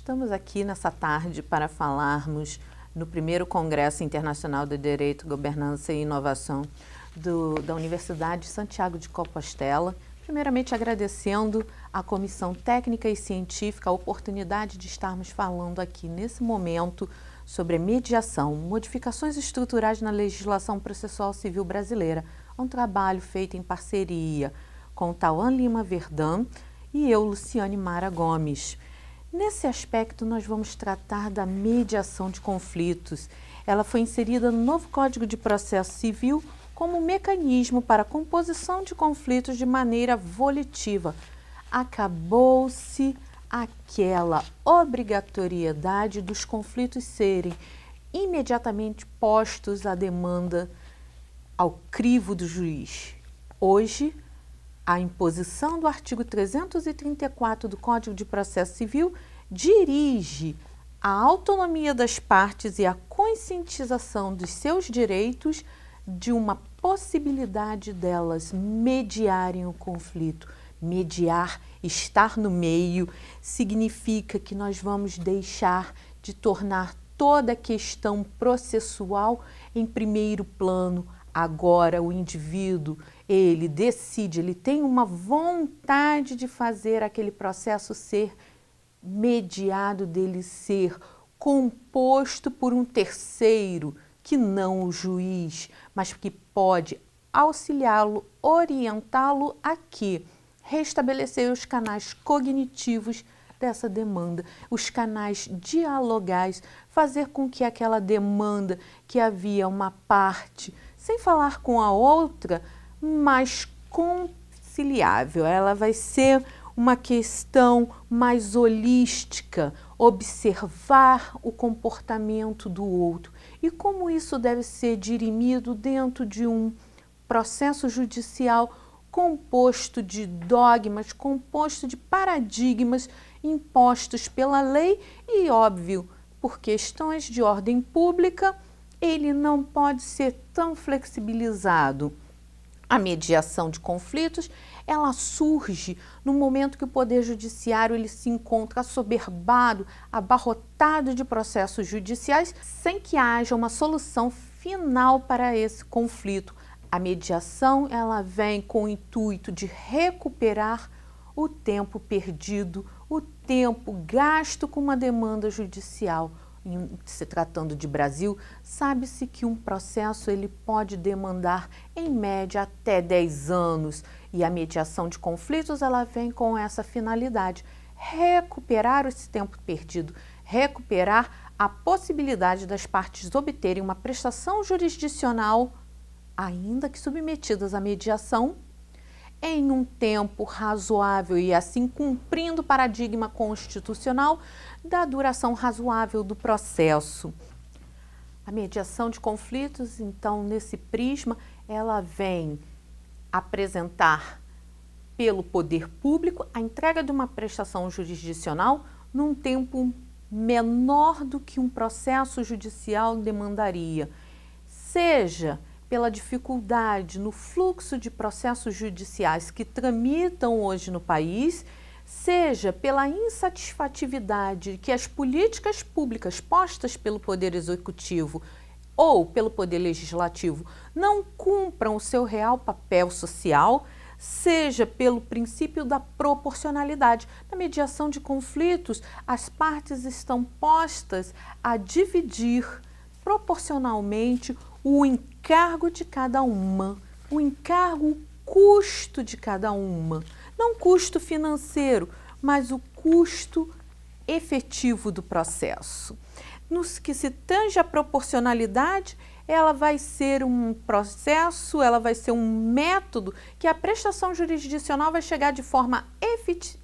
Estamos aqui nessa tarde para falarmos no primeiro Congresso Internacional de Direito, Governança e Inovação do, da Universidade de Santiago de Compostela. Primeiramente, agradecendo à Comissão Técnica e Científica a oportunidade de estarmos falando aqui nesse momento sobre mediação, modificações estruturais na legislação processual civil brasileira. É um trabalho feito em parceria com Tauan Lima Verdão e eu, Luciane Mara Gomes. Nesse aspecto, nós vamos tratar da mediação de conflitos. Ela foi inserida no novo Código de Processo Civil como mecanismo para a composição de conflitos de maneira volitiva. Acabou-se aquela obrigatoriedade dos conflitos serem imediatamente postos à demanda ao crivo do juiz. Hoje, a imposição do artigo 334 do Código de Processo Civil dirige a autonomia das partes e a conscientização dos seus direitos de uma possibilidade delas mediarem o conflito. Mediar, estar no meio, significa que nós vamos deixar de tornar toda a questão processual em primeiro plano. Agora, o indivíduo ele decide, ele tem uma vontade de fazer aquele processo ser mediado, dele ser composto por um terceiro, que não o juiz, mas que pode auxiliá-lo, orientá-lo a que restabelecer os canais cognitivos dessa demanda, os canais dialogais, fazer com que aquela demanda que havia uma parte, sem falar com a outra, mais conciliável, ela vai ser uma questão mais holística, observar o comportamento do outro e como isso deve ser dirimido dentro de um processo judicial composto de dogmas, composto de paradigmas impostos pela lei e, óbvio, por questões de ordem pública, ele não pode ser tão flexibilizado. A mediação de conflitos, ela surge no momento que o poder judiciário ele se encontra assoberbado, abarrotado de processos judiciais, sem que haja uma solução final para esse conflito. A mediação, ela vem com o intuito de recuperar o tempo perdido, o tempo gasto com uma demanda judicial em se tratando de Brasil, sabe-se que um processo ele pode demandar em média até 10 anos. E a mediação de conflitos ela vem com essa finalidade, recuperar esse tempo perdido, recuperar a possibilidade das partes obterem uma prestação jurisdicional, ainda que submetidas à mediação, em um tempo razoável e assim cumprindo o paradigma constitucional da duração razoável do processo. A mediação de conflitos, então, nesse prisma, ela vem apresentar pelo poder público a entrega de uma prestação jurisdicional num tempo menor do que um processo judicial demandaria, seja pela dificuldade no fluxo de processos judiciais que tramitam hoje no país, seja pela insatisfatividade que as políticas públicas postas pelo Poder Executivo ou pelo Poder Legislativo não cumpram o seu real papel social, seja pelo princípio da proporcionalidade. Na mediação de conflitos, as partes estão postas a dividir proporcionalmente o encargo de cada uma, o encargo, o custo de cada uma. Não custo financeiro, mas o custo efetivo do processo. No que se tange a proporcionalidade, ela vai ser um processo, ela vai ser um método que a prestação jurisdicional vai chegar de forma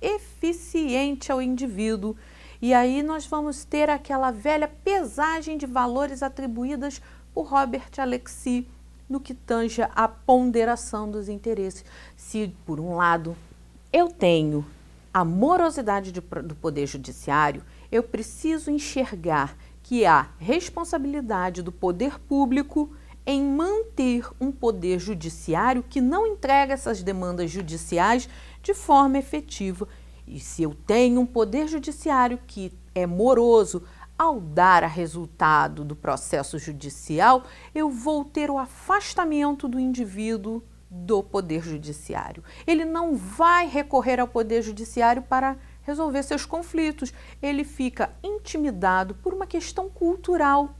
eficiente ao indivíduo. E aí nós vamos ter aquela velha pesagem de valores atribuídas o Robert Alexi no que tange a ponderação dos interesses. Se, por um lado, eu tenho a morosidade de, do Poder Judiciário, eu preciso enxergar que há responsabilidade do poder público em manter um poder judiciário que não entrega essas demandas judiciais de forma efetiva. E se eu tenho um poder judiciário que é moroso, ao dar a resultado do processo judicial, eu vou ter o afastamento do indivíduo do Poder Judiciário. Ele não vai recorrer ao Poder Judiciário para resolver seus conflitos. Ele fica intimidado por uma questão cultural.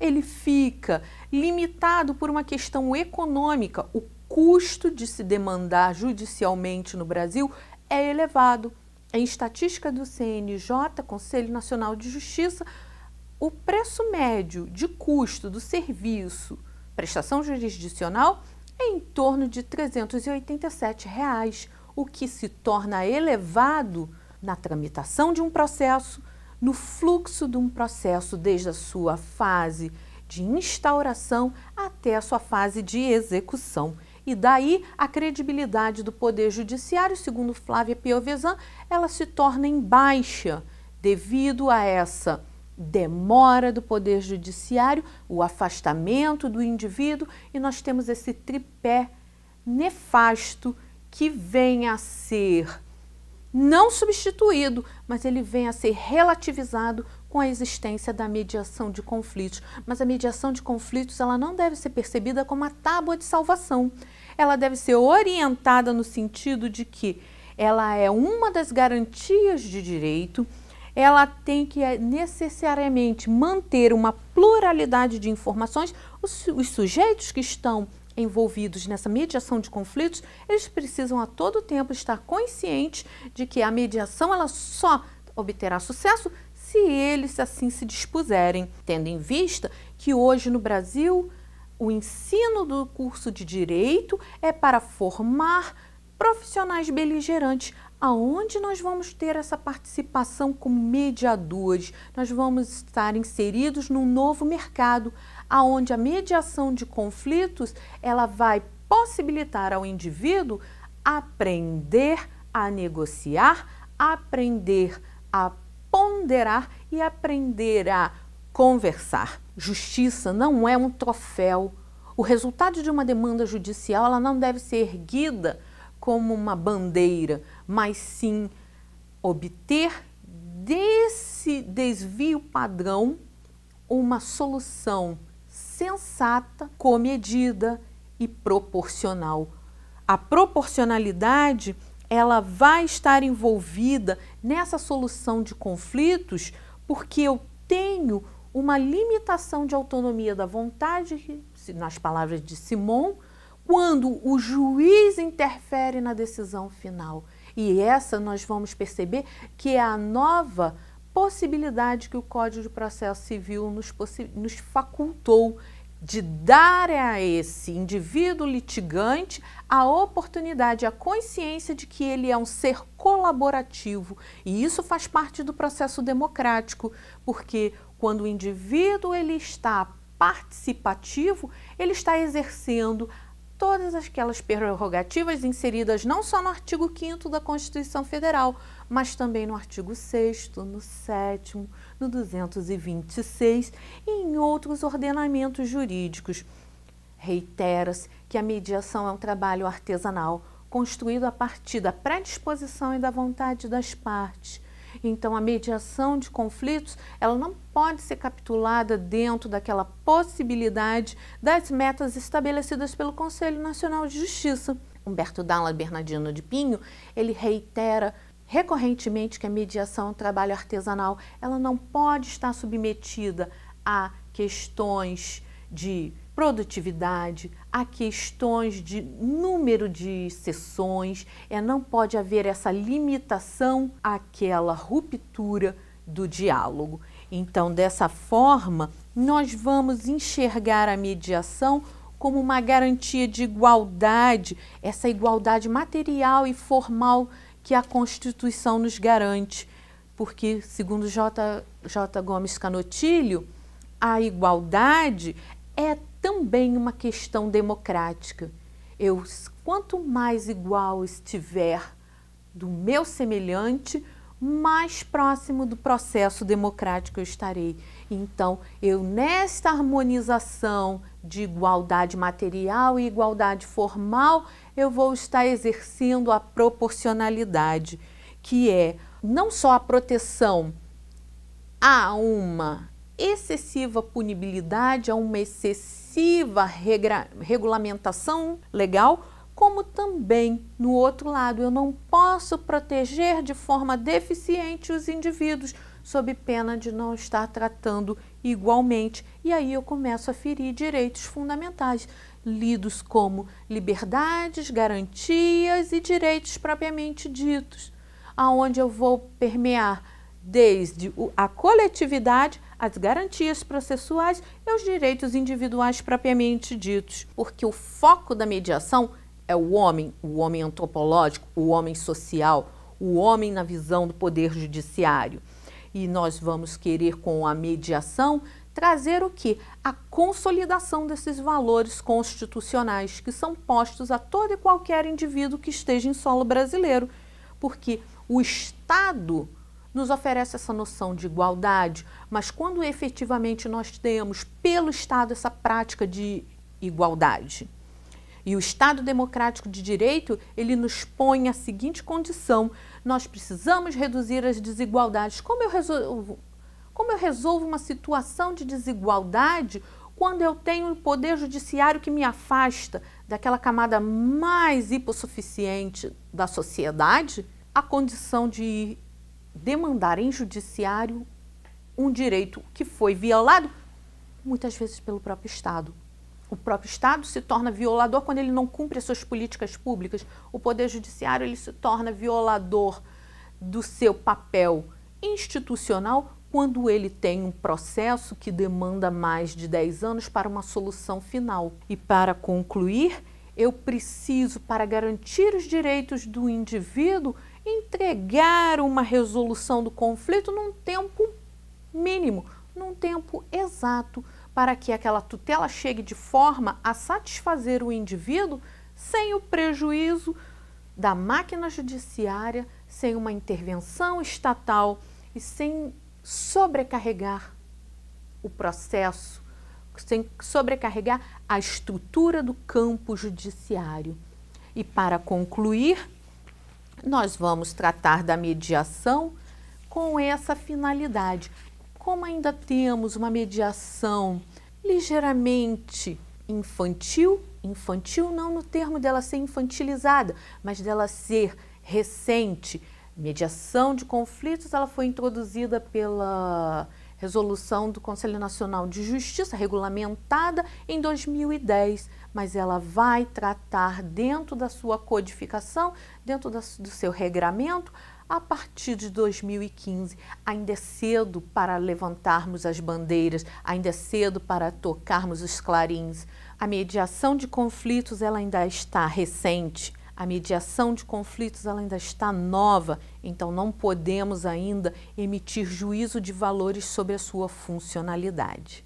Ele fica limitado por uma questão econômica. O custo de se demandar judicialmente no Brasil é elevado. Em estatística do CNJ, Conselho Nacional de Justiça, o preço médio de custo do serviço prestação jurisdicional é em torno de 387 reais, o que se torna elevado na tramitação de um processo, no fluxo de um processo desde a sua fase de instauração até a sua fase de execução. E daí a credibilidade do Poder Judiciário, segundo Flávia Piovesan, ela se torna em baixa devido a essa demora do Poder Judiciário, o afastamento do indivíduo e nós temos esse tripé nefasto que vem a ser não substituído, mas ele vem a ser relativizado com a existência da mediação de conflitos. Mas a mediação de conflitos ela não deve ser percebida como a tábua de salvação. Ela deve ser orientada no sentido de que ela é uma das garantias de direito, ela tem que eh, necessariamente manter uma pluralidade de informações. Os, os sujeitos que estão envolvidos nessa mediação de conflitos, eles precisam a todo tempo estar conscientes de que a mediação ela só obterá sucesso se eles assim se dispuserem, tendo em vista que hoje no Brasil o ensino do curso de direito é para formar profissionais beligerantes, aonde nós vamos ter essa participação como mediadores. Nós vamos estar inseridos num novo mercado, aonde a mediação de conflitos, ela vai possibilitar ao indivíduo aprender a negociar, aprender a ponderar e aprender a conversar. Justiça não é um troféu. O resultado de uma demanda judicial ela não deve ser erguida como uma bandeira, mas sim obter desse desvio padrão uma solução sensata, comedida e proporcional. A proporcionalidade ela vai estar envolvida nessa solução de conflitos porque eu tenho uma limitação de autonomia da vontade, nas palavras de Simon, quando o juiz interfere na decisão final. E essa nós vamos perceber que é a nova possibilidade que o Código de Processo Civil nos, nos facultou de dar a esse indivíduo litigante a oportunidade, a consciência de que ele é um ser colaborativo. E isso faz parte do processo democrático, porque quando o indivíduo ele está participativo, ele está exercendo todas aquelas prerrogativas inseridas não só no artigo 5 da Constituição Federal, mas também no artigo 6 no 7 no 226 e em outros ordenamentos jurídicos. Reitera-se que a mediação é um trabalho artesanal, construído a partir da predisposição e da vontade das partes, então, a mediação de conflitos, ela não pode ser capitulada dentro daquela possibilidade das metas estabelecidas pelo Conselho Nacional de Justiça. Humberto Dalla Bernardino de Pinho, ele reitera recorrentemente que a mediação é um trabalho artesanal, ela não pode estar submetida a questões de produtividade, há questões de número de sessões, é, não pode haver essa limitação àquela ruptura do diálogo. Então, dessa forma, nós vamos enxergar a mediação como uma garantia de igualdade, essa igualdade material e formal que a Constituição nos garante. Porque, segundo J. J. Gomes Canotilho, a igualdade é também uma questão democrática. Eu, quanto mais igual estiver do meu semelhante, mais próximo do processo democrático eu estarei. Então, eu nesta harmonização de igualdade material e igualdade formal, eu vou estar exercendo a proporcionalidade, que é não só a proteção há uma excessiva punibilidade, há uma excessiva regra, regulamentação legal, como também, no outro lado, eu não posso proteger de forma deficiente os indivíduos, sob pena de não estar tratando igualmente. E aí eu começo a ferir direitos fundamentais, lidos como liberdades, garantias e direitos propriamente ditos, aonde eu vou permear desde a coletividade, as garantias processuais e os direitos individuais propriamente ditos, porque o foco da mediação é o homem, o homem antropológico, o homem social, o homem na visão do poder judiciário. E nós vamos querer, com a mediação, trazer o que? A consolidação desses valores constitucionais que são postos a todo e qualquer indivíduo que esteja em solo brasileiro. Porque o Estado nos oferece essa noção de igualdade, mas quando efetivamente nós temos pelo Estado essa prática de igualdade, e o Estado democrático de direito, ele nos põe a seguinte condição: nós precisamos reduzir as desigualdades. Como eu resolvo, como eu resolvo uma situação de desigualdade quando eu tenho um poder judiciário que me afasta daquela camada mais hipossuficiente da sociedade? A condição de demandar em judiciário um direito que foi violado muitas vezes pelo próprio Estado o próprio Estado se torna violador quando ele não cumpre as suas políticas públicas. O Poder Judiciário ele se torna violador do seu papel institucional quando ele tem um processo que demanda mais de 10 anos para uma solução final. E para concluir, eu preciso, para garantir os direitos do indivíduo, entregar uma resolução do conflito num tempo mínimo, num tempo exato para que aquela tutela chegue de forma a satisfazer o indivíduo sem o prejuízo da máquina judiciária, sem uma intervenção estatal e sem sobrecarregar o processo, sem sobrecarregar a estrutura do campo judiciário. E para concluir, nós vamos tratar da mediação com essa finalidade, como ainda temos uma mediação ligeiramente infantil, infantil não no termo dela ser infantilizada, mas dela ser recente. Mediação de conflitos, ela foi introduzida pela resolução do Conselho Nacional de Justiça, regulamentada em 2010, mas ela vai tratar dentro da sua codificação, dentro do seu regramento, a partir de 2015. Ainda é cedo para levantarmos as bandeiras, ainda é cedo para tocarmos os clarins. A mediação de conflitos ela ainda está recente. A mediação de conflitos ainda está nova, então não podemos ainda emitir juízo de valores sobre a sua funcionalidade.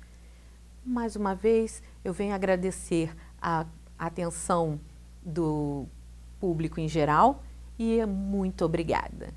Mais uma vez, eu venho agradecer a atenção do público em geral e muito obrigada.